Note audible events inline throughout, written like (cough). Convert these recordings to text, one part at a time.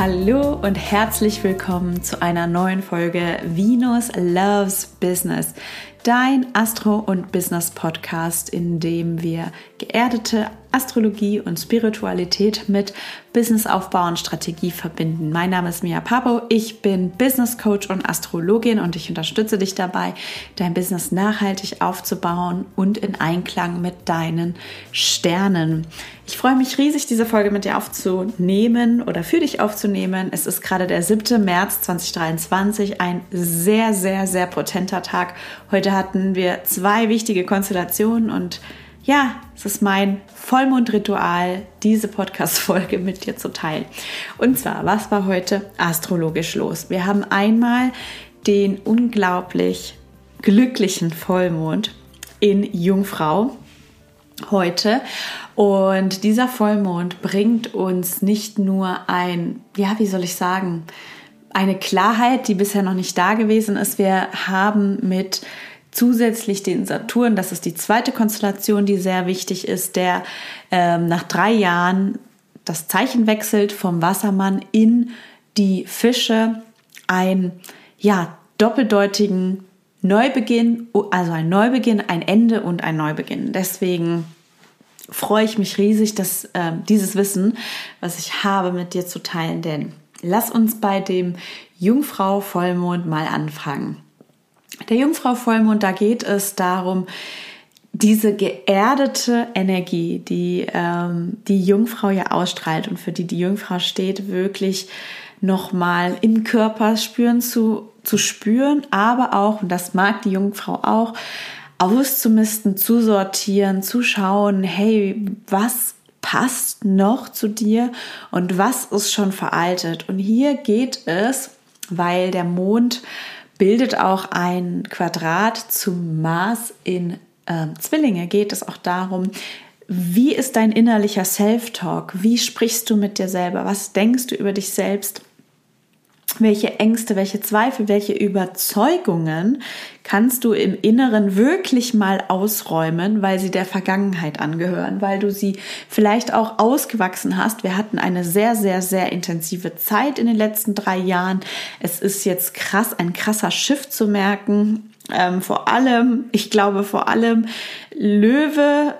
Hallo und herzlich willkommen zu einer neuen Folge Venus Loves Business, dein Astro- und Business-Podcast, in dem wir geerdete Astrologie und Spiritualität mit Businessaufbau und Strategie verbinden. Mein Name ist Mia Papo, ich bin Business Coach und Astrologin und ich unterstütze dich dabei, dein Business nachhaltig aufzubauen und in Einklang mit deinen Sternen. Ich freue mich riesig, diese Folge mit dir aufzunehmen oder für dich aufzunehmen. Es ist gerade der 7. März 2023, ein sehr, sehr, sehr potenter Tag. Heute hatten wir zwei wichtige Konstellationen und ja, es ist mein Vollmondritual, diese Podcast-Folge (laughs) mit dir zu teilen. Und zwar, was war heute astrologisch los? Wir haben einmal den unglaublich glücklichen Vollmond in Jungfrau heute. Und dieser Vollmond bringt uns nicht nur ein, ja, wie soll ich sagen, eine Klarheit, die bisher noch nicht da gewesen ist. Wir haben mit zusätzlich den Saturn, das ist die zweite Konstellation, die sehr wichtig ist, der ähm, nach drei Jahren das Zeichen wechselt vom Wassermann in die Fische, ein ja doppeldeutigen Neubeginn, also ein Neubeginn, ein Ende und ein Neubeginn. Deswegen freue ich mich riesig, dass äh, dieses Wissen, was ich habe, mit dir zu teilen. Denn lass uns bei dem Jungfrau Vollmond mal anfangen. Der Jungfrau Vollmond, da geht es darum, diese geerdete Energie, die ähm, die Jungfrau ja ausstrahlt und für die die Jungfrau steht, wirklich nochmal im Körper spüren zu, zu spüren, aber auch, und das mag die Jungfrau auch, auszumisten, zu sortieren, zu schauen, hey, was passt noch zu dir und was ist schon veraltet. Und hier geht es, weil der Mond bildet auch ein Quadrat zum Mars in äh, Zwillinge. Geht es auch darum, wie ist dein innerlicher Self-Talk? Wie sprichst du mit dir selber? Was denkst du über dich selbst? Welche Ängste, welche Zweifel, welche Überzeugungen kannst du im Inneren wirklich mal ausräumen, weil sie der Vergangenheit angehören, weil du sie vielleicht auch ausgewachsen hast. Wir hatten eine sehr, sehr, sehr intensive Zeit in den letzten drei Jahren. Es ist jetzt krass, ein krasser Schiff zu merken. Ähm, vor allem, ich glaube vor allem Löwe,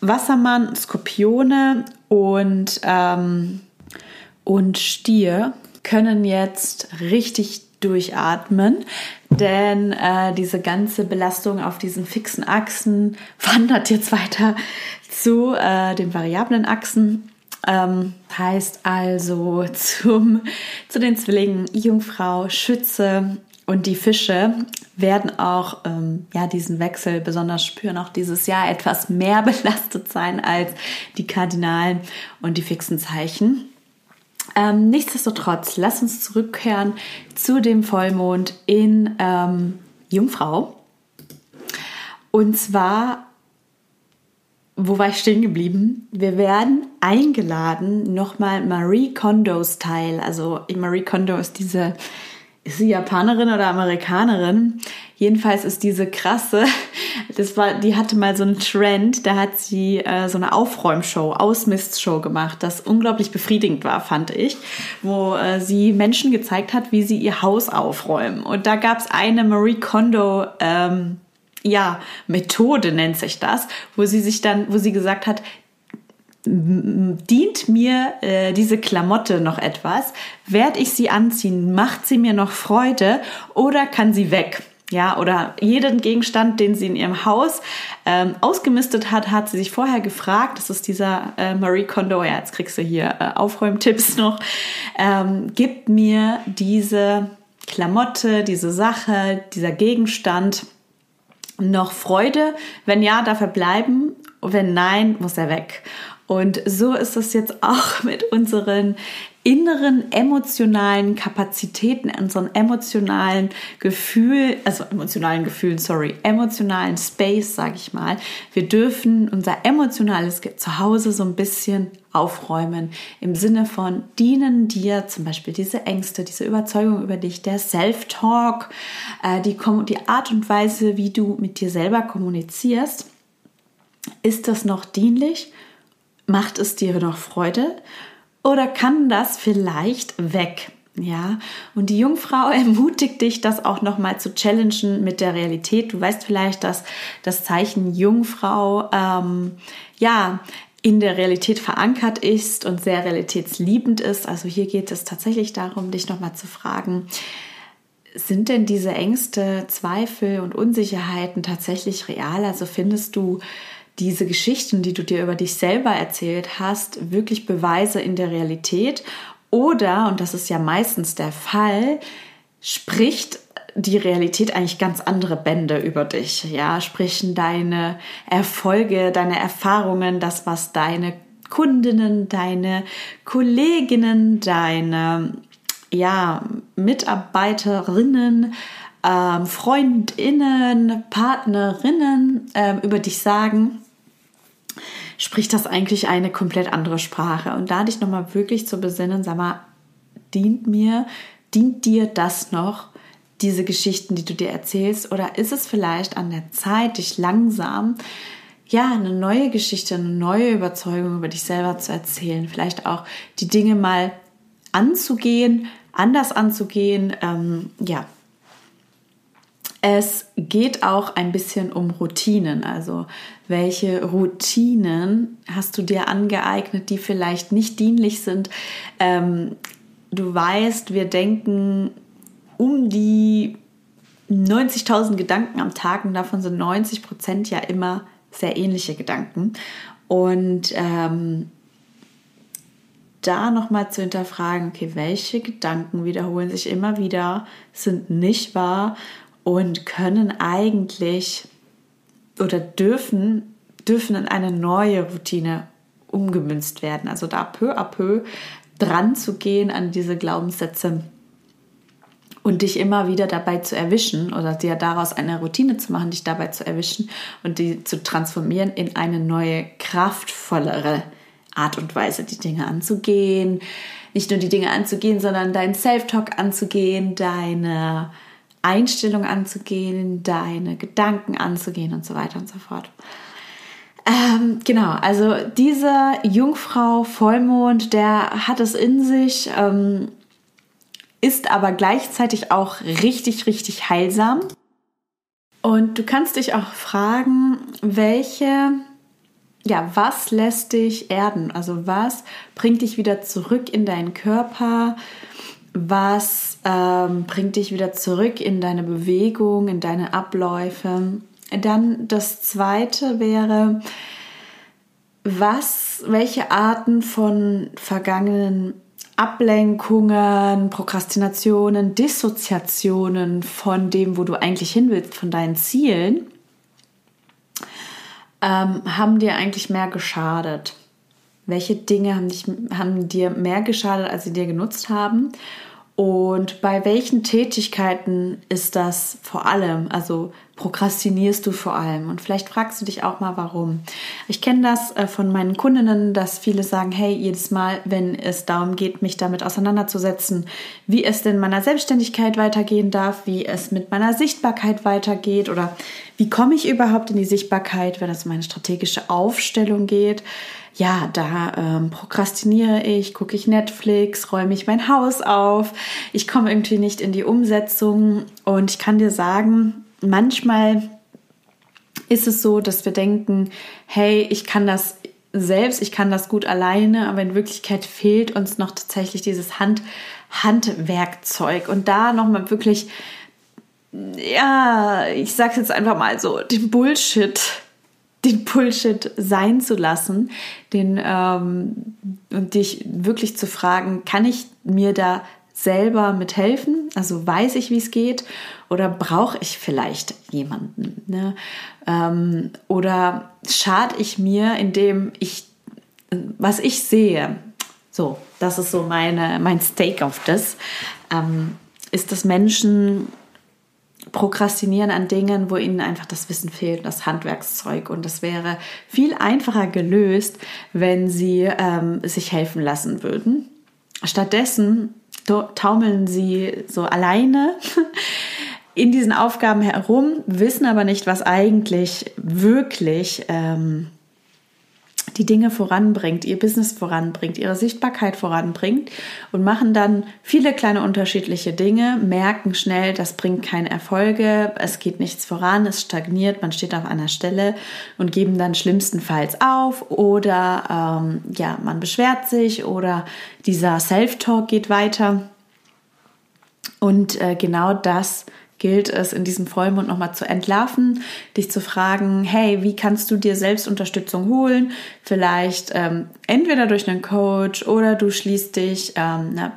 Wassermann, Skorpione und, ähm, und Stier können jetzt richtig durchatmen, denn äh, diese ganze Belastung auf diesen fixen Achsen (laughs) wandert jetzt weiter zu äh, den variablen Achsen. Ähm, heißt also zum, (laughs) zu den Zwillingen Jungfrau, Schütze und die Fische werden auch ähm, ja, diesen Wechsel besonders spüren, auch dieses Jahr etwas mehr (laughs) belastet sein als die Kardinalen und die fixen Zeichen. Ähm, nichtsdestotrotz, lass uns zurückkehren zu dem Vollmond in ähm, Jungfrau. Und zwar, wo war ich stehen geblieben? Wir werden eingeladen, nochmal Marie Kondo-Style. Also Marie Kondo ist diese ist sie Japanerin oder Amerikanerin? Jedenfalls ist diese krasse, das war, die hatte mal so einen Trend, da hat sie äh, so eine Aufräumshow, Ausmistshow gemacht, das unglaublich befriedigend war, fand ich, wo äh, sie Menschen gezeigt hat, wie sie ihr Haus aufräumen. Und da gab es eine Marie Kondo, ähm, ja, Methode nennt sich das, wo sie sich dann, wo sie gesagt hat, dient mir äh, diese Klamotte noch etwas? Werde ich sie anziehen? Macht sie mir noch Freude oder kann sie weg? Ja, oder jeden Gegenstand, den sie in ihrem Haus ähm, ausgemistet hat, hat sie sich vorher gefragt. Das ist dieser äh, Marie Kondo. Ja, jetzt kriegst du hier äh, Aufräumtipps (laughs) noch. Ähm, gibt mir diese Klamotte, diese Sache, dieser Gegenstand noch Freude? Wenn ja, darf er bleiben. Wenn nein, muss er weg. Und so ist es jetzt auch (laughs) mit unseren inneren emotionalen Kapazitäten, unseren emotionalen Gefühl, also emotionalen Gefühlen, sorry, emotionalen Space, sage ich mal. Wir dürfen unser emotionales Zuhause so ein bisschen aufräumen im Sinne von dienen dir zum Beispiel diese Ängste, diese Überzeugung über dich, der Self-Talk, äh, die, die Art und Weise, wie du mit dir selber kommunizierst. Ist das noch dienlich? Macht es dir noch Freude? oder kann das vielleicht weg? Ja, und die Jungfrau (laughs) ermutigt dich, das auch nochmal zu challengen mit der Realität. Du weißt vielleicht, dass das Zeichen Jungfrau ähm, ja in der Realität verankert ist und sehr realitätsliebend ist. Also hier geht es tatsächlich darum, dich nochmal zu fragen, sind denn diese Ängste, Zweifel und Unsicherheiten tatsächlich real? Also findest du diese Geschichten, die du dir über dich selber erzählt hast, wirklich Beweise in der Realität? Oder, und das ist ja meistens der Fall, spricht die Realität eigentlich ganz andere Bände über dich. Ja, sprechen deine Erfolge, deine Erfahrungen, das, was deine Kundinnen, deine Kolleginnen, deine ja, Mitarbeiterinnen, ähm, Freundinnen, Partnerinnen ähm, über dich sagen, spricht das eigentlich eine komplett andere Sprache. Und da dich nochmal wirklich zu besinnen, sag mal, dient mir, dient dir das noch, diese Geschichten, die du dir erzählst? Oder ist es vielleicht an der Zeit, dich langsam ja, eine neue Geschichte, eine neue Überzeugung über dich selber zu erzählen. Vielleicht auch die Dinge mal anzugehen, anders anzugehen. Ähm, ja, es geht auch ein bisschen um Routinen. Also welche Routinen hast du dir angeeignet, die vielleicht nicht dienlich sind? Ähm, du weißt, wir denken um die 90.000 Gedanken am Tag und davon sind 90 Prozent ja immer sehr ähnliche Gedanken. Und ähm, da nochmal zu hinterfragen, okay, welche Gedanken wiederholen sich immer wieder, sind nicht wahr und können eigentlich oder dürfen, dürfen in eine neue Routine umgemünzt werden. Also da peu à peu dran zu gehen an diese Glaubenssätze und dich immer wieder dabei zu erwischen oder dir daraus eine Routine zu machen, dich dabei zu erwischen und die zu transformieren in eine neue, kraftvollere Art und Weise, die Dinge anzugehen. Nicht nur die Dinge anzugehen, sondern deinen Self-Talk anzugehen, deine Einstellung anzugehen, deine Gedanken anzugehen und so weiter und so fort. Ähm, genau, also dieser Jungfrau Vollmond, der hat es in sich, ähm, ist aber gleichzeitig auch richtig, richtig heilsam. Und du kannst dich auch fragen, welche ja, was lässt dich erden? Also was bringt dich wieder zurück in deinen Körper? Was ähm, bringt dich wieder zurück in deine Bewegung, in deine Abläufe? Dann das zweite wäre, was, welche Arten von vergangenen Ablenkungen, Prokrastinationen, Dissoziationen von dem, wo du eigentlich hin willst, von deinen Zielen, ähm, haben dir eigentlich mehr geschadet? Welche Dinge haben, dich, haben dir mehr geschadet, als sie dir genutzt haben? Und bei welchen Tätigkeiten ist das vor allem? Also prokrastinierst du vor allem? Und vielleicht fragst du dich auch mal, warum. Ich kenne das äh, von meinen Kundinnen, dass viele sagen, hey, jedes Mal, wenn es darum geht, mich damit auseinanderzusetzen, wie es denn meiner Selbstständigkeit weitergehen darf, wie es mit meiner Sichtbarkeit weitergeht oder wie komme ich überhaupt in die Sichtbarkeit, wenn es um meine strategische Aufstellung geht, ja, da ähm, prokrastiniere ich, gucke ich Netflix, räume ich mein Haus auf, ich komme irgendwie nicht in die Umsetzung und ich kann dir sagen, manchmal ist es so, dass wir denken, hey, ich kann das selbst, ich kann das gut alleine, aber in Wirklichkeit fehlt uns noch tatsächlich dieses Hand, Handwerkzeug und da nochmal wirklich, ja, ich sag's jetzt einfach mal so, den Bullshit den Bullshit sein zu lassen, den ähm, und dich wirklich zu fragen, kann ich mir da selber mithelfen? Also weiß ich, wie es geht, oder brauche ich vielleicht jemanden? Ne? Ähm, oder schade ich mir, indem ich was ich sehe? So, das ist so meine mein Stake auf das. Ähm, ist, dass Menschen prokrastinieren an Dingen, wo ihnen einfach das Wissen fehlt, das Handwerkszeug. Und das wäre viel einfacher gelöst, wenn sie ähm, sich helfen lassen würden. Stattdessen taumeln sie so alleine (laughs) in diesen Aufgaben herum, wissen aber nicht, was eigentlich wirklich ähm, die Dinge voranbringt, ihr Business voranbringt, ihre Sichtbarkeit voranbringt und machen dann viele kleine unterschiedliche Dinge, merken schnell, das bringt keine Erfolge, es geht nichts voran, es stagniert, man steht auf einer Stelle und geben dann schlimmstenfalls auf oder ähm, ja, man beschwert sich oder dieser Self-Talk geht weiter. Und äh, genau das gilt es in diesem Vollmond nochmal zu entlarven, dich zu fragen, hey, wie kannst du dir selbst Unterstützung holen? Vielleicht ähm, entweder durch einen Coach oder du schließt dich ähm, einer,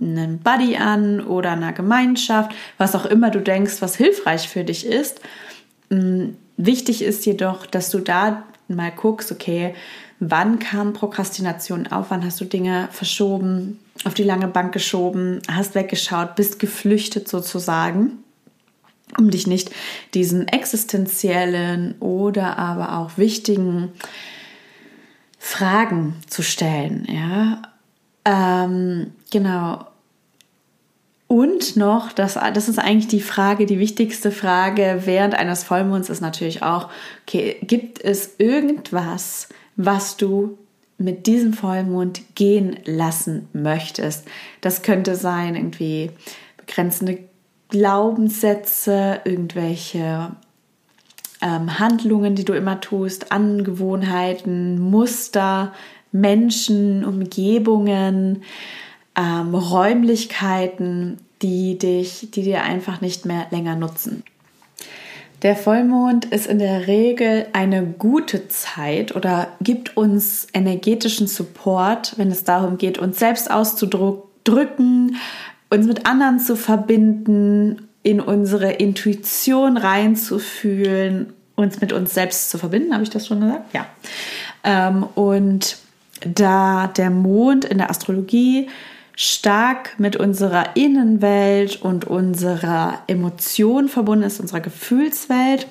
einem Buddy an oder einer Gemeinschaft, was auch immer du denkst, was hilfreich für dich ist. Ähm, wichtig ist jedoch, dass du da mal guckst, okay, wann kam Prokrastination auf, wann hast du Dinge verschoben, auf die lange Bank geschoben, hast weggeschaut, bist geflüchtet sozusagen um dich nicht diesen existenziellen oder aber auch wichtigen Fragen zu stellen. Ja, ähm, genau. Und noch, das, das ist eigentlich die Frage, die wichtigste Frage während eines Vollmonds ist natürlich auch, okay, gibt es irgendwas, was du mit diesem Vollmond gehen lassen möchtest? Das könnte sein, irgendwie begrenzende Glaubenssätze, irgendwelche ähm, Handlungen, die du immer tust, Angewohnheiten, Muster, Menschen, Umgebungen, ähm, Räumlichkeiten, die dich, die dir einfach nicht mehr länger nutzen. Der Vollmond ist in der Regel eine gute Zeit oder gibt uns energetischen Support, wenn es darum geht, uns selbst auszudrücken, uns mit anderen zu verbinden, in unsere Intuition reinzufühlen, uns mit uns selbst zu verbinden. Habe ich das schon gesagt? Ja. Ähm, und da der Mond in der Astrologie stark mit unserer Innenwelt und unserer Emotion verbunden ist, unserer Gefühlswelt.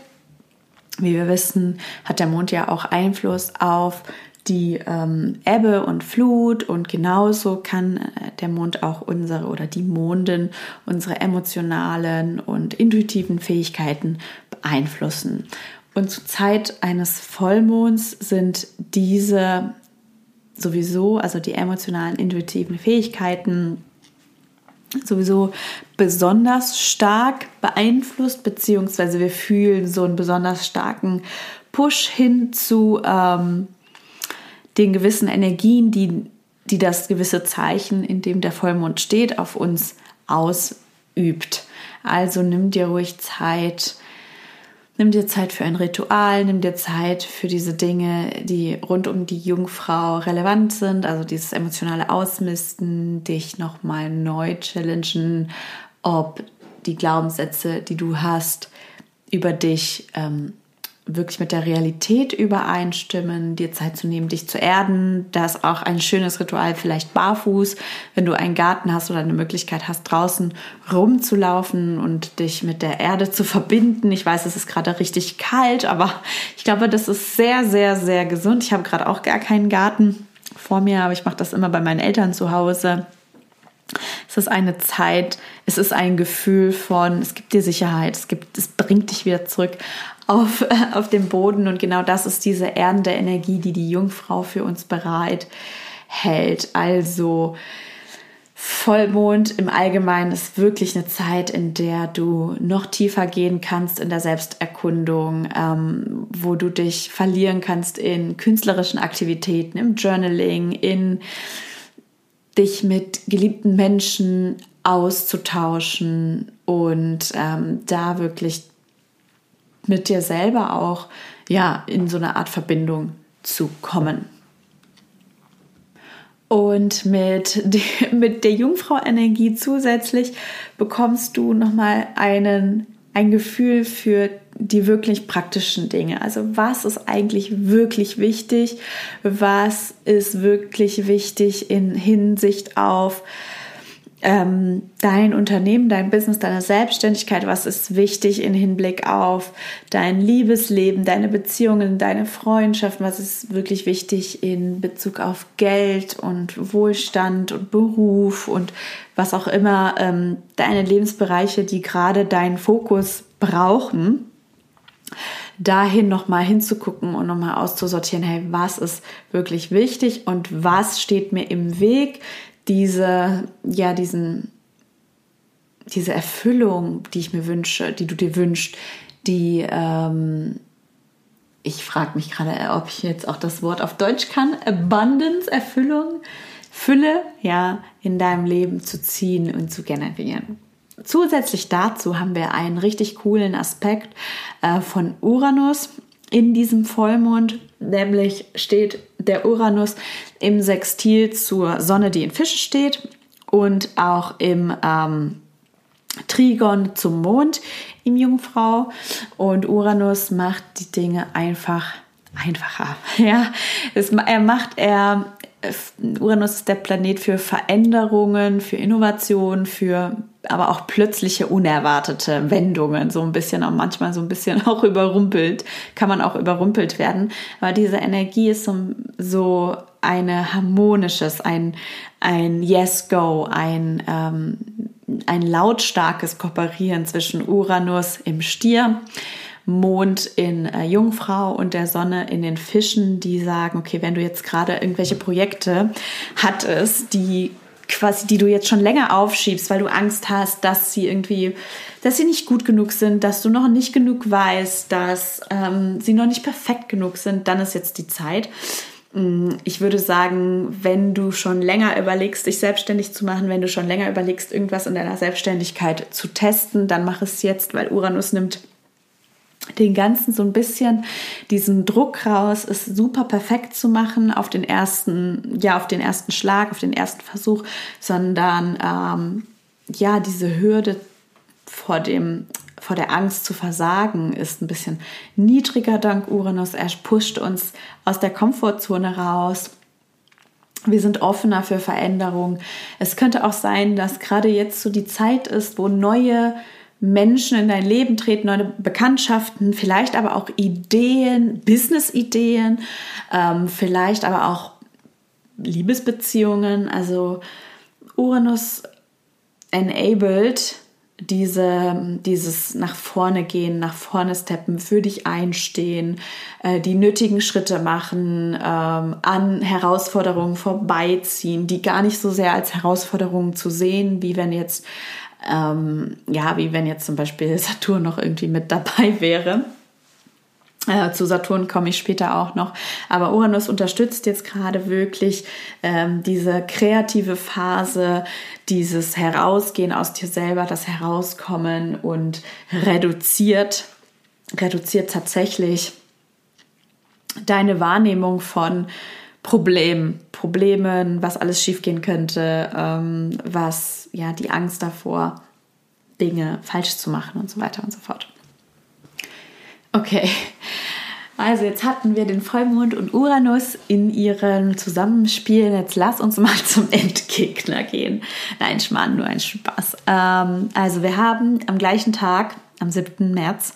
Wie wir wissen, hat der Mond ja auch Einfluss auf die ähm, Ebbe und Flut und genauso kann äh, der Mond auch unsere oder die Mondin unsere emotionalen und intuitiven Fähigkeiten beeinflussen. Und zur Zeit eines Vollmonds sind diese sowieso, also die emotionalen, intuitiven Fähigkeiten sowieso besonders stark beeinflusst, beziehungsweise wir fühlen so einen besonders starken Push hin zu ähm, den gewissen Energien, die, die das gewisse Zeichen, in dem der Vollmond steht, auf uns ausübt. Also nimm dir ruhig Zeit, nimm dir Zeit für ein Ritual, nimm dir Zeit für diese Dinge, die rund um die Jungfrau relevant sind, also dieses emotionale Ausmisten, dich nochmal neu challengen, ob die Glaubenssätze, die du hast, über dich ähm, wirklich mit der Realität übereinstimmen, dir Zeit zu nehmen, dich zu erden. Das ist auch ein schönes Ritual, vielleicht barfuß, wenn du einen Garten hast oder eine Möglichkeit hast, draußen rumzulaufen und dich mit der Erde zu verbinden. Ich weiß, es ist gerade richtig kalt, aber ich glaube, das ist sehr, sehr, sehr gesund. Ich habe gerade auch gar keinen Garten vor mir, aber ich mache das immer bei meinen Eltern zu Hause. Es ist eine Zeit, es ist ein Gefühl von, es gibt dir Sicherheit, es, gibt, es bringt dich wieder zurück auf, (laughs) auf den Boden. Und genau das ist diese erdende Energie, die die Jungfrau für uns bereit hält. Also Vollmond im Allgemeinen ist wirklich eine Zeit, in der du noch tiefer gehen kannst in der Selbsterkundung, ähm, wo du dich verlieren kannst in künstlerischen Aktivitäten, im Journaling, in dich mit geliebten Menschen auszutauschen und ähm, da wirklich mit dir selber auch ja in so eine Art Verbindung zu kommen. Und mit, de, (laughs) mit der Jungfrau-Energie zusätzlich bekommst du nochmal einen, ein Gefühl für die wirklich praktischen Dinge. Also was ist eigentlich wirklich wichtig? Was ist wirklich wichtig in Hinsicht auf ähm, dein Unternehmen, dein Business, deine Selbstständigkeit, was ist wichtig in Hinblick auf dein Liebesleben, deine Beziehungen, deine Freundschaften, was ist wirklich wichtig in Bezug auf Geld und Wohlstand und Beruf und was auch immer ähm, deine Lebensbereiche, die gerade deinen Fokus brauchen. dahin nochmal hinzugucken und nochmal auszusortieren, hey, was ist wirklich wichtig und was steht mir im Weg, diese, ja, diesen, diese Erfüllung, die ich mir wünsche, die du dir wünschst, die, ähm, ich frage mich gerade, ob ich jetzt auch das Wort auf Deutsch kann, Abundance, Erfüllung, Fülle, ja, in deinem Leben zu ziehen und zu generieren. Zusätzlich dazu haben wir einen richtig coolen Aspekt äh, von Uranus in diesem Vollmond, nämlich steht der Uranus im Sextil zur Sonne, die in Fische steht und auch im ähm, Trigon zum Mond im Jungfrau und Uranus macht die Dinge einfach einfacher. (laughs) Ja, es, er macht er Uranus ist der Planet für Veränderungen, für Innovation, für aber auch plötzliche unerwartete Wendungen, so ein bisschen auch manchmal so ein bisschen (laughs) auch überrumpelt, kann man auch überrumpelt werden. Aber diese Energie ist so, so eine harmonisches, ein, ein Yes-Go, ein, ähm, ein lautstarkes Kooperieren zwischen Uranus im Stier Mond in äh, Jungfrau und der Sonne in den Fischen, die sagen, okay, wenn du jetzt gerade irgendwelche Projekte hattest, die quasi, die du jetzt schon länger aufschiebst, weil du Angst hast, dass sie irgendwie, dass sie nicht gut genug sind, dass du noch nicht genug weißt, dass ähm, sie noch nicht perfekt genug sind, dann ist jetzt die Zeit. Mm, ich würde sagen, wenn du schon länger überlegst, dich selbstständig zu machen, wenn du schon länger überlegst, irgendwas in deiner Selbstständigkeit zu testen, dann mach es jetzt, weil Uranus nimmt den ganzen so ein bisschen diesen Druck raus, ist super perfekt zu machen auf den ersten, ja, auf den ersten Schlag, auf den ersten Versuch, sondern ähm, ja, diese Hürde vor dem, vor der Angst zu versagen ist ein bisschen niedriger dank Uranus. Er pusht uns aus der Komfortzone raus. Wir sind offener für Veränderung. Es könnte auch sein, dass gerade jetzt so die Zeit ist, wo neue Menschen in dein Leben treten, neue Bekanntschaften, vielleicht aber auch Ideen, Business-Ideen, ähm, vielleicht aber auch Liebesbeziehungen. Also Uranus enabled diese, dieses nach vorne gehen, nach vorne steppen, für dich einstehen, äh, die nötigen Schritte machen, ähm, an Herausforderungen vorbeiziehen, die gar nicht so sehr als Herausforderungen zu sehen, wie wenn jetzt ähm, ja, wie wenn jetzt zum Beispiel (laughs) Saturn noch irgendwie mit dabei wäre. Äh, zu Saturn komme ich später auch noch. Aber Uranus unterstützt jetzt gerade wirklich ähm, diese kreative Phase, dieses Herausgehen aus dir selber, das Herauskommen und reduziert, reduziert tatsächlich deine Wahrnehmung von Problemen, Problemen, was alles schiefgehen könnte, ähm, was ja die Angst davor, Dinge falsch zu machen und so weiter und so fort. Okay, also jetzt hatten wir den Vollmond und Uranus in ihrem Zusammenspiel. Jetzt lass uns mal (laughs) zum Endgegner gehen. Nein, Schmarrn, nur ein Spaß. Ähm, also wir haben am gleichen Tag, am 7. März,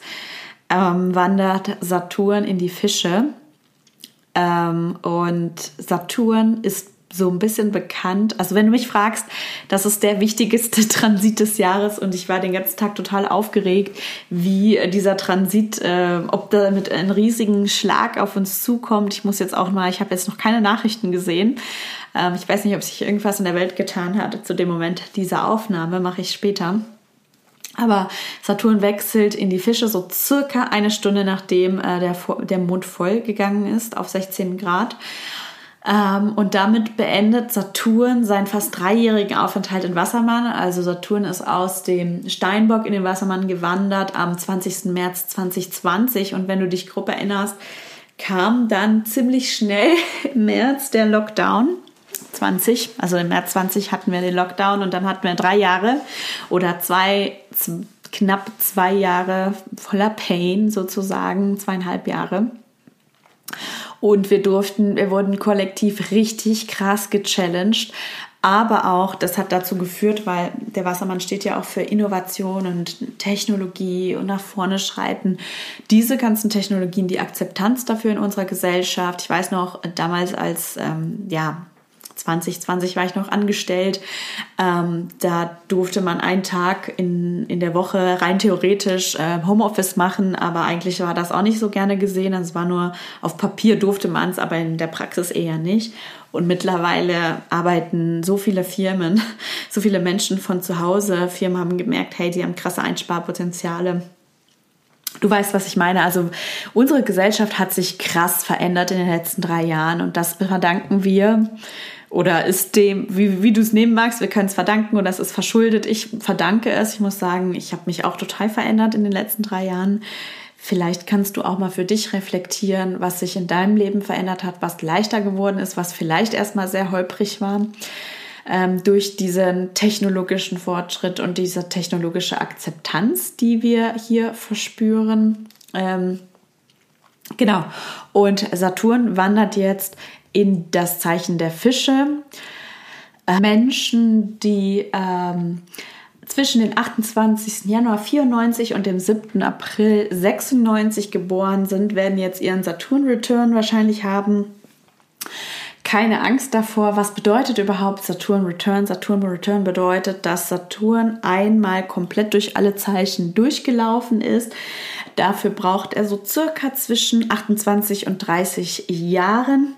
ähm, wandert Saturn in die Fische ähm, und Saturn ist so ein bisschen bekannt. Also wenn du mich fragst, das ist der wichtigste (laughs) Transit des Jahres und ich war den ganzen Tag total aufgeregt, wie dieser Transit, äh, ob da mit einem riesigen Schlag auf uns zukommt. Ich muss jetzt auch mal, ich habe jetzt noch keine Nachrichten gesehen. Ähm, ich weiß nicht, ob sich irgendwas in der Welt getan hat zu dem Moment dieser Aufnahme, mache ich später. Aber Saturn wechselt in die Fische so circa eine Stunde nachdem äh, der, der Mond voll gegangen ist auf 16 Grad. Ähm, und damit beendet Saturn seinen fast dreijährigen Aufenthalt in Wassermann. Also Saturn ist aus dem Steinbock in den Wassermann gewandert am 20. März 2020. Und wenn du dich grob erinnerst, kam dann ziemlich schnell (laughs) im März der Lockdown. 20, also im März 20 hatten wir den Lockdown und dann hatten wir drei Jahre oder zwei, knapp zwei Jahre voller Pain sozusagen, zweieinhalb Jahre. Und wir durften, wir wurden kollektiv richtig krass gechallenged. Aber auch, das hat dazu geführt, weil der Wassermann steht ja auch für Innovation und Technologie und nach vorne schreiten. Diese ganzen Technologien, die Akzeptanz dafür in unserer Gesellschaft. Ich weiß noch, damals als, ähm, ja, 2020 war ich noch angestellt. Ähm, da durfte man einen Tag in, in der Woche rein theoretisch äh, Homeoffice machen, aber eigentlich war das auch nicht so gerne gesehen. Also es war nur auf Papier durfte man es, aber in der Praxis eher nicht. Und mittlerweile arbeiten so viele Firmen, (laughs) so viele Menschen von zu Hause. Firmen haben gemerkt, hey, die haben krasse Einsparpotenziale. Du weißt, was ich meine. Also unsere Gesellschaft hat sich krass verändert in den letzten drei Jahren und das verdanken wir oder ist dem, wie, wie du es nehmen magst, wir können es verdanken oder es ist verschuldet. Ich verdanke es. Ich muss sagen, ich habe mich auch total verändert in den letzten drei Jahren. Vielleicht kannst du auch mal für dich reflektieren, was sich in deinem Leben verändert hat, was leichter geworden ist, was vielleicht erstmal sehr holprig war ähm, durch diesen technologischen Fortschritt und diese technologische Akzeptanz, die wir hier verspüren. Ähm, genau. Und Saturn wandert jetzt in das Zeichen der Fische. Äh, Menschen, die ähm, zwischen dem 28. Januar 94 und dem 7. April 96 geboren sind, werden jetzt ihren Saturn-Return wahrscheinlich haben. Keine Angst davor. Was bedeutet überhaupt Saturn Return? Saturn Return bedeutet, dass Saturn einmal komplett durch alle Zeichen durchgelaufen ist. Dafür braucht er so circa zwischen 28 und 30 Jahren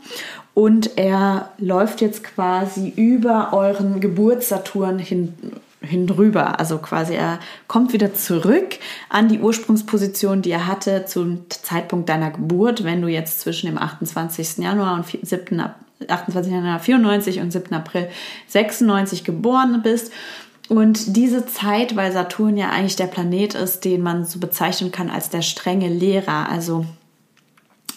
und er läuft jetzt quasi über euren Geburtssaturn hin hindrüber. Also quasi er kommt wieder zurück an die Ursprungsposition, die er hatte zum Zeitpunkt deiner Geburt, wenn du jetzt zwischen dem 28. Januar und 7. 28. Januar 94 und 7. April 96 geboren bist. Und diese Zeit, weil Saturn ja eigentlich der Planet ist, den man so bezeichnen kann als der strenge Lehrer, also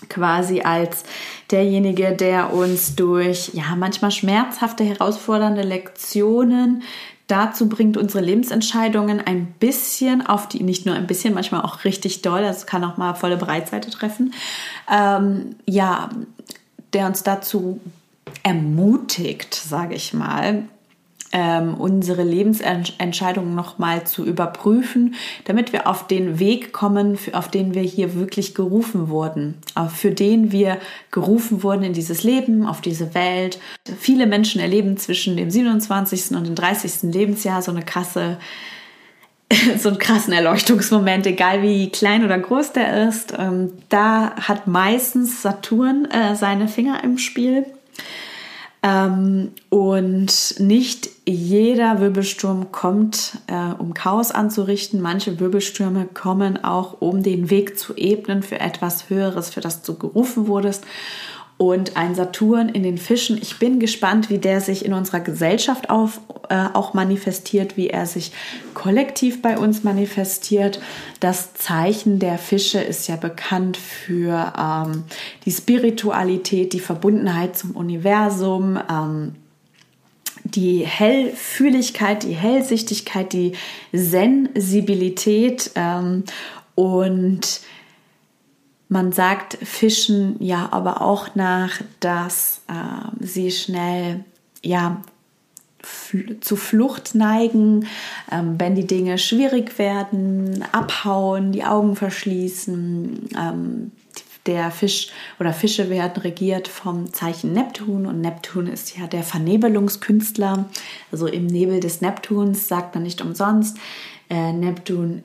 quasi als derjenige, der uns durch ja manchmal schmerzhafte, herausfordernde Lektionen dazu bringt, unsere Lebensentscheidungen ein bisschen auf die, nicht nur ein bisschen, manchmal auch richtig doll, das kann auch mal volle Breitseite treffen, ähm, ja, der uns dazu ermutigt, sage ich mal, ähm, unsere Lebensentscheidungen nochmal zu überprüfen, damit wir auf den Weg kommen, auf den wir hier wirklich gerufen wurden, für den wir gerufen wurden in dieses Leben, auf diese Welt. Viele Menschen erleben zwischen dem 27. und dem 30. Lebensjahr so eine krasse (laughs) so einen krassen Erleuchtungsmoment, egal wie klein oder groß der ist. Ähm, da hat meistens Saturn äh, seine Finger im Spiel. Ähm, und nicht jeder Wirbelsturm kommt, äh, um Chaos anzurichten. Manche Wirbelstürme kommen auch, um den Weg zu ebnen für etwas Höheres, für das du gerufen wurdest und ein Saturn in den Fischen. Ich bin gespannt, wie der sich in unserer Gesellschaft auf, äh, auch manifestiert, wie er sich kollektiv bei uns manifestiert. Das Zeichen der Fische ist ja bekannt für ähm, die Spiritualität, die Verbundenheit zum Universum. Ähm, die Hellfühligkeit, die Hellsichtigkeit, die Sensibilität ähm, und man sagt Fischen ja aber auch nach, dass äh, sie schnell ja zu Flucht neigen, ähm, wenn die Dinge schwierig werden, abhauen, die Augen verschließen. Ähm, der Fisch oder Fische werden regiert vom Zeichen Neptun und Neptun ist ja der Vernebelungskünstler. Also im Nebel des Neptuns sagt man nicht umsonst. Äh, Neptun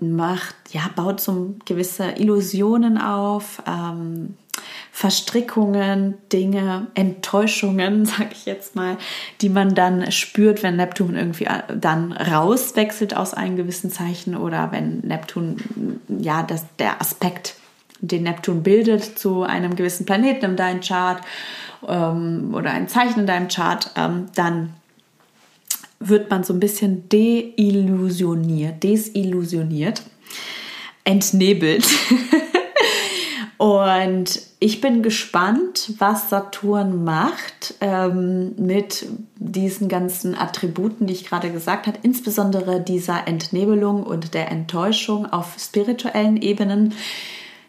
macht, ja, baut so gewisse Illusionen auf, ähm, Verstrickungen, Dinge, Enttäuschungen, (laughs) sag ich jetzt mal, die man dann spürt, wenn Neptun irgendwie äh, dann rauswechselt aus einem gewissen Zeichen oder wenn Neptun, ja, das, der Aspekt, den Neptun bildet zu einem gewissen Planeten in deinem Chart ähm, oder ein Zeichen in deinem Chart, ähm, dann wird man so ein bisschen deillusioniert, desillusioniert, entnebelt. (laughs) Und ich bin gespannt, was Saturn macht ähm, mit diesen ganzen Attributen, die ich gerade gesagt habe, insbesondere dieser Entnebelung und der Enttäuschung auf spirituellen Ebenen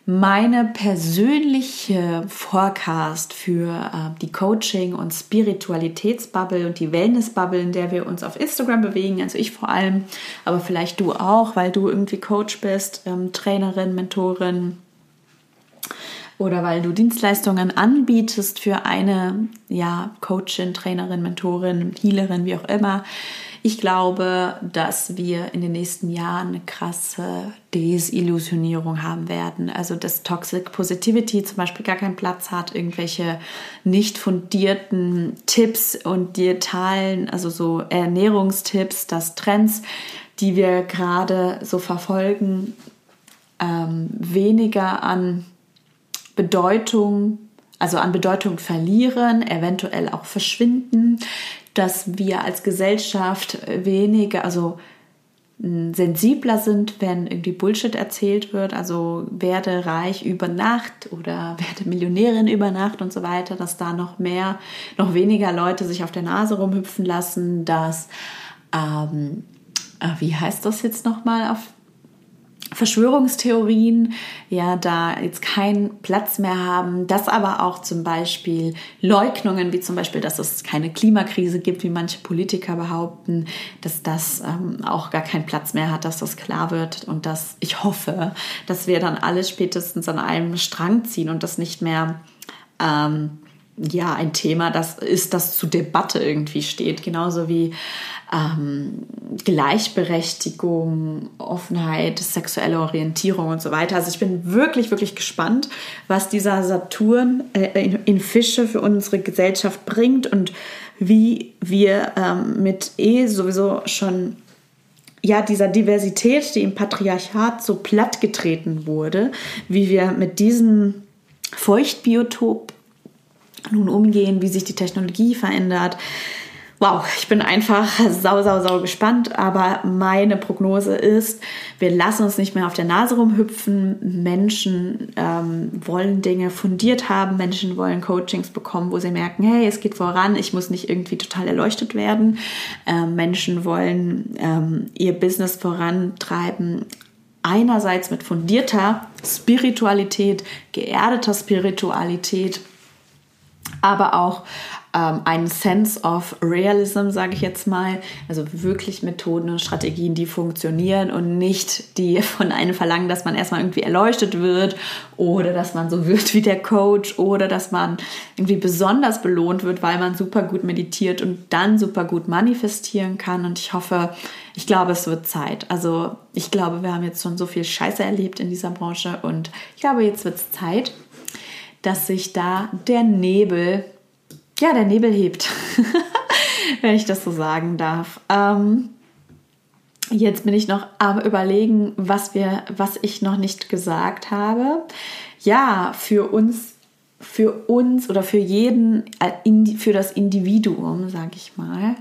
meine persönliche Forecast für äh, die Coaching- und Spiritualitätsbubble und die Wellnessbubble, in der wir uns auf Instagram bewegen, also ich vor allem, aber vielleicht du auch, weil du irgendwie Coach bist, ähm, Trainerin, Mentorin, oder weil du Dienstleistungen anbietest für eine ja, Coachin, Trainerin, Mentorin, Healerin, wie auch immer. Ich glaube, dass wir in den nächsten Jahren eine krasse Desillusionierung haben werden. Also dass Toxic Positivity zum Beispiel gar keinen Platz hat, irgendwelche nicht fundierten Tipps und Diätalen, also so Ernährungstipps, dass Trends, die wir gerade so verfolgen, ähm, weniger an Bedeutung, also an Bedeutung verlieren, eventuell auch verschwinden, dass wir als Gesellschaft weniger, also sensibler sind, wenn irgendwie Bullshit erzählt wird, also werde reich über Nacht oder (laughs) werde Millionärin über Nacht und so weiter, dass da noch mehr, noch weniger Leute sich auf der Nase rumhüpfen lassen, dass, ähm, äh, wie heißt das jetzt nochmal auf Verschwörungstheorien ja da jetzt keinen Platz mehr haben, dass aber auch zum Beispiel Leugnungen, wie zum Beispiel, dass es keine Klimakrise gibt, wie manche Politiker behaupten, dass das ähm, auch gar keinen Platz mehr hat, dass das klar wird und dass ich hoffe, dass wir dann alle spätestens an einem Strang ziehen und das nicht mehr ähm, ja ein Thema, das ist, das zur Debatte irgendwie steht, genauso wie ähm, Gleichberechtigung, Offenheit, sexuelle Orientierung und so weiter. Also ich bin wirklich, wirklich gespannt, was dieser Saturn äh, in, in, Fische für unsere Gesellschaft bringt und wie wir ähm, mit eh sowieso schon ja, dieser Diversität, die im Patriarchat so plattgetreten wurde, wie wir mit diesem Feuchtbiotop nun umgehen, wie sich die Technologie verändert, wow, ich bin einfach sau, sau, sau gespannt. Aber meine Prognose ist, wir lassen uns nicht mehr auf der Nase rumhüpfen. Menschen ähm, wollen Dinge fundiert haben. Menschen wollen Coachings bekommen, wo sie merken, hey, es geht voran. Ich muss nicht irgendwie total erleuchtet werden. Ähm, Menschen wollen ähm, ihr Business vorantreiben. Einerseits mit fundierter Spiritualität, geerdeter Spiritualität, aber auch ähm, einen Sense of Realism, sage ich jetzt mal. Also wirklich Methoden und Strategien, die funktionieren und nicht die von einem verlangen, dass man erstmal irgendwie erleuchtet wird oder dass man so wird wie der Coach oder dass man irgendwie besonders belohnt wird, weil man super gut meditiert und dann super gut manifestieren kann. Und ich hoffe, ich glaube, es wird Zeit. Also ich glaube, wir haben jetzt schon so viel Scheiße erlebt in dieser Branche und ich glaube, jetzt wird es Zeit, dass sich da der Nebel ja, der Nebel hebt, (laughs) wenn ich das so sagen darf. Ähm, jetzt bin ich noch am überlegen, was wir, was ich noch nicht gesagt habe. Ja, für uns, für uns oder für jeden, äh, für das Individuum, sage ich mal,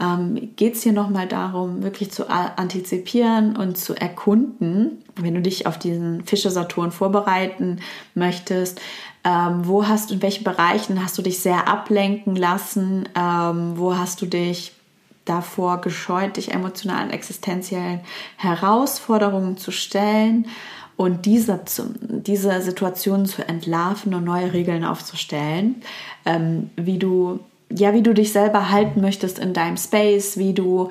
ähm, geht es hier nochmal darum, wirklich zu antizipieren und zu erkunden, wenn du dich auf diesen Fische Saturn vorbereiten möchtest, ähm, wo hast in welchen Bereichen hast du dich sehr ablenken lassen? Ähm, wo hast du dich davor gescheut, dich emotionalen, existenziellen Herausforderungen zu stellen und diese, diese Situation zu entlarven und neue Regeln aufzustellen, ähm, wie du ja, wie du dich selber halten möchtest in deinem Space, wie du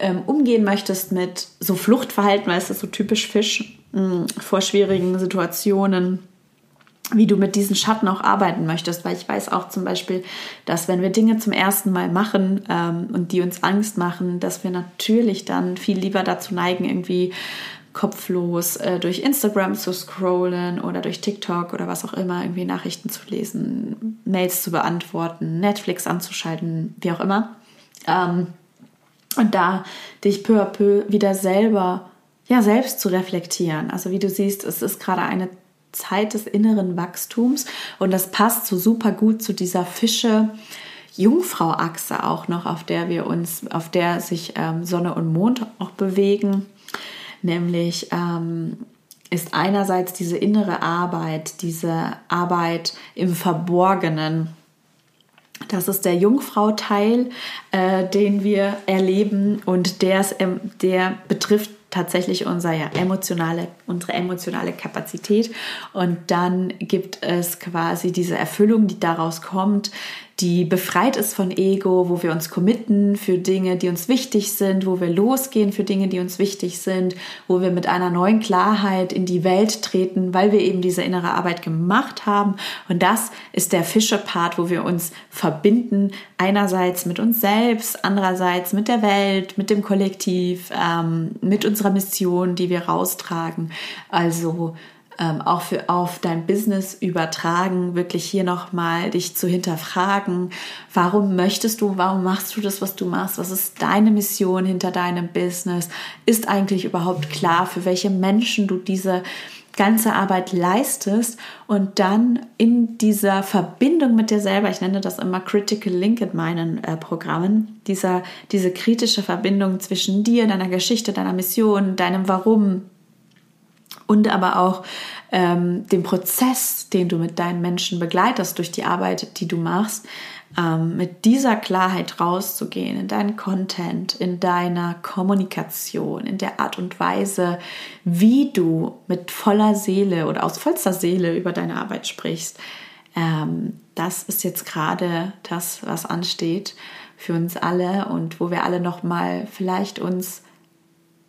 ähm, umgehen möchtest mit so Fluchtverhalten, weil es ist so typisch Fisch mh, mm, vor schwierigen Situationen wie du mit diesen Schatten auch arbeiten möchtest, weil ich weiß auch zum Beispiel, dass wenn wir Dinge zum ersten Mal machen ähm, und die uns Angst machen, dass wir natürlich dann viel lieber dazu neigen, irgendwie kopflos äh, durch Instagram zu scrollen oder durch TikTok oder was auch immer, irgendwie Nachrichten zu lesen, Mails zu beantworten, Netflix anzuschalten, wie auch immer. Ähm, und da dich peu à peu wieder selber, ja, selbst zu reflektieren. Also wie du siehst, es ist gerade eine Zeit des inneren Wachstums und das passt so super gut zu dieser Fische. Jungfrau-Achse auch noch, auf der wir uns, auf der sich ähm, Sonne und Mond auch bewegen. Nämlich ähm, ist einerseits diese innere Arbeit, diese Arbeit im Verborgenen. Das ist der Jungfrau-Teil, äh, den wir erleben und der, der betrifft tatsächlich unser, ja, emotionale, unsere emotionale Kapazität. Und dann gibt es quasi diese Erfüllung, die daraus kommt, die befreit ist von Ego, wo wir uns committen für Dinge, die uns wichtig sind, wo wir losgehen für Dinge, die uns wichtig sind, wo wir mit einer neuen Klarheit in die Welt treten, weil wir eben diese innere Arbeit gemacht haben. Und das ist der Fische-Part, wo wir uns verbinden, einerseits mit uns selbst, andererseits mit der Welt, mit dem Kollektiv, ähm, mit unserer Mission, die wir raustragen. Also ähm, auch für auf dein Business übertragen, wirklich hier nochmal dich zu hinterfragen. Warum möchtest du, warum machst du das, was du machst? Was ist deine Mission hinter deinem Business? Ist eigentlich überhaupt klar, für welche Menschen du diese ganze Arbeit leistest und dann in dieser Verbindung mit dir selber, ich nenne das immer Critical Link in meinen äh, Programmen, dieser, diese kritische Verbindung zwischen dir, deiner Geschichte, deiner Mission, deinem Warum, und aber auch ähm, den Prozess, den du mit deinen Menschen begleitest durch die Arbeit, die du machst, ähm, mit dieser Klarheit rauszugehen in deinen Content, in deiner Kommunikation, in der Art und Weise, wie du mit voller Seele oder aus vollster Seele über deine Arbeit sprichst. Ähm, das ist jetzt gerade das, was ansteht für uns alle und wo wir alle noch mal vielleicht uns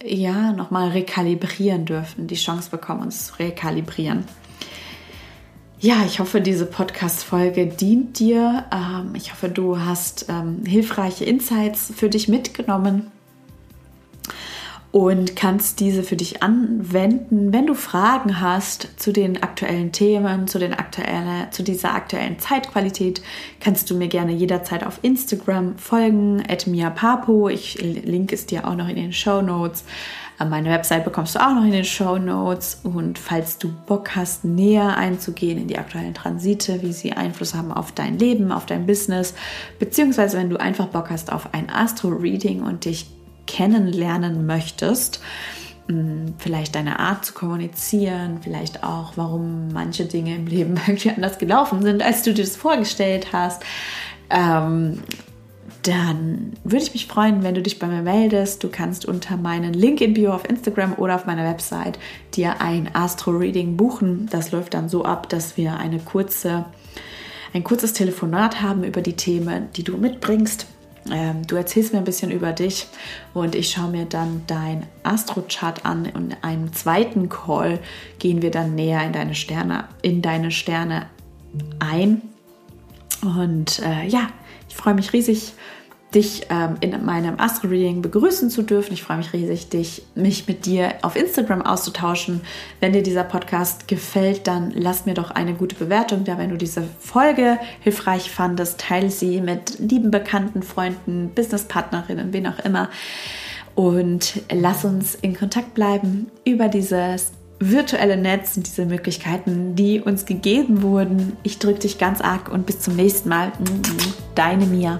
ja, nochmal rekalibrieren dürfen, die Chance bekommen, uns zu rekalibrieren. Ja, ich hoffe, diese Podcast-Folge dient dir. Ähm, ich hoffe, du hast ähm, hilfreiche Insights für dich mitgenommen und kannst diese für dich anwenden. Wenn du Fragen hast zu den aktuellen Themen, zu, den aktuelle, zu dieser aktuellen Zeitqualität, kannst du mir gerne jederzeit auf Instagram folgen, @miapapo. Ich link es dir auch noch in den Show Notes. Äh, meine Website bekommst du auch noch in den Show Notes. Und falls du Bock hast, näher einzugehen in die aktuellen Transite, wie sie Einfluss haben auf dein Leben, auf dein Business, beziehungsweise wenn du einfach Bock hast auf ein Astro-Reading und dich kennenlernen möchtest, hm, vielleicht deine Art zu kommunizieren, vielleicht auch, warum manche Dinge im Leben (laughs) irgendwie anders gelaufen sind, als du dir das vorgestellt hast, ähm, dann würde ich mich freuen, wenn du dich bei mir meldest. Du kannst unter meinen Link in Bio auf Instagram oder auf meiner Website dir ein Astro-Reading buchen. Das läuft dann so ab, dass wir eine kurze, ein kurzes Telefonat haben über die Themen, die du mitbringst. Ähm, du erzählst mir ein bisschen über dich und ich schaue mir dann dein Astro-Chart an und in einem zweiten Call gehen wir dann näher in deine Sterne, in deine Sterne ein. Und äh, ja, ich freue mich riesig, dich ähm, in meinem Astro-Reading begrüßen zu dürfen. Ich freue mich riesig, dich, mich mit dir auf Instagram auszutauschen. Wenn dir dieser Podcast gefällt, dann lass mir doch eine gute Bewertung da. Wenn du diese Folge hilfreich fandest, teile sie mit lieben Bekannten, Freunden, Businesspartnerinnen, wen auch immer. Und lass uns in Kontakt bleiben über dieses virtuelle Netz und diese Möglichkeiten, die uns gegeben wurden. Ich drücke dich ganz arg und bis zum nächsten Mal. Deine Mia.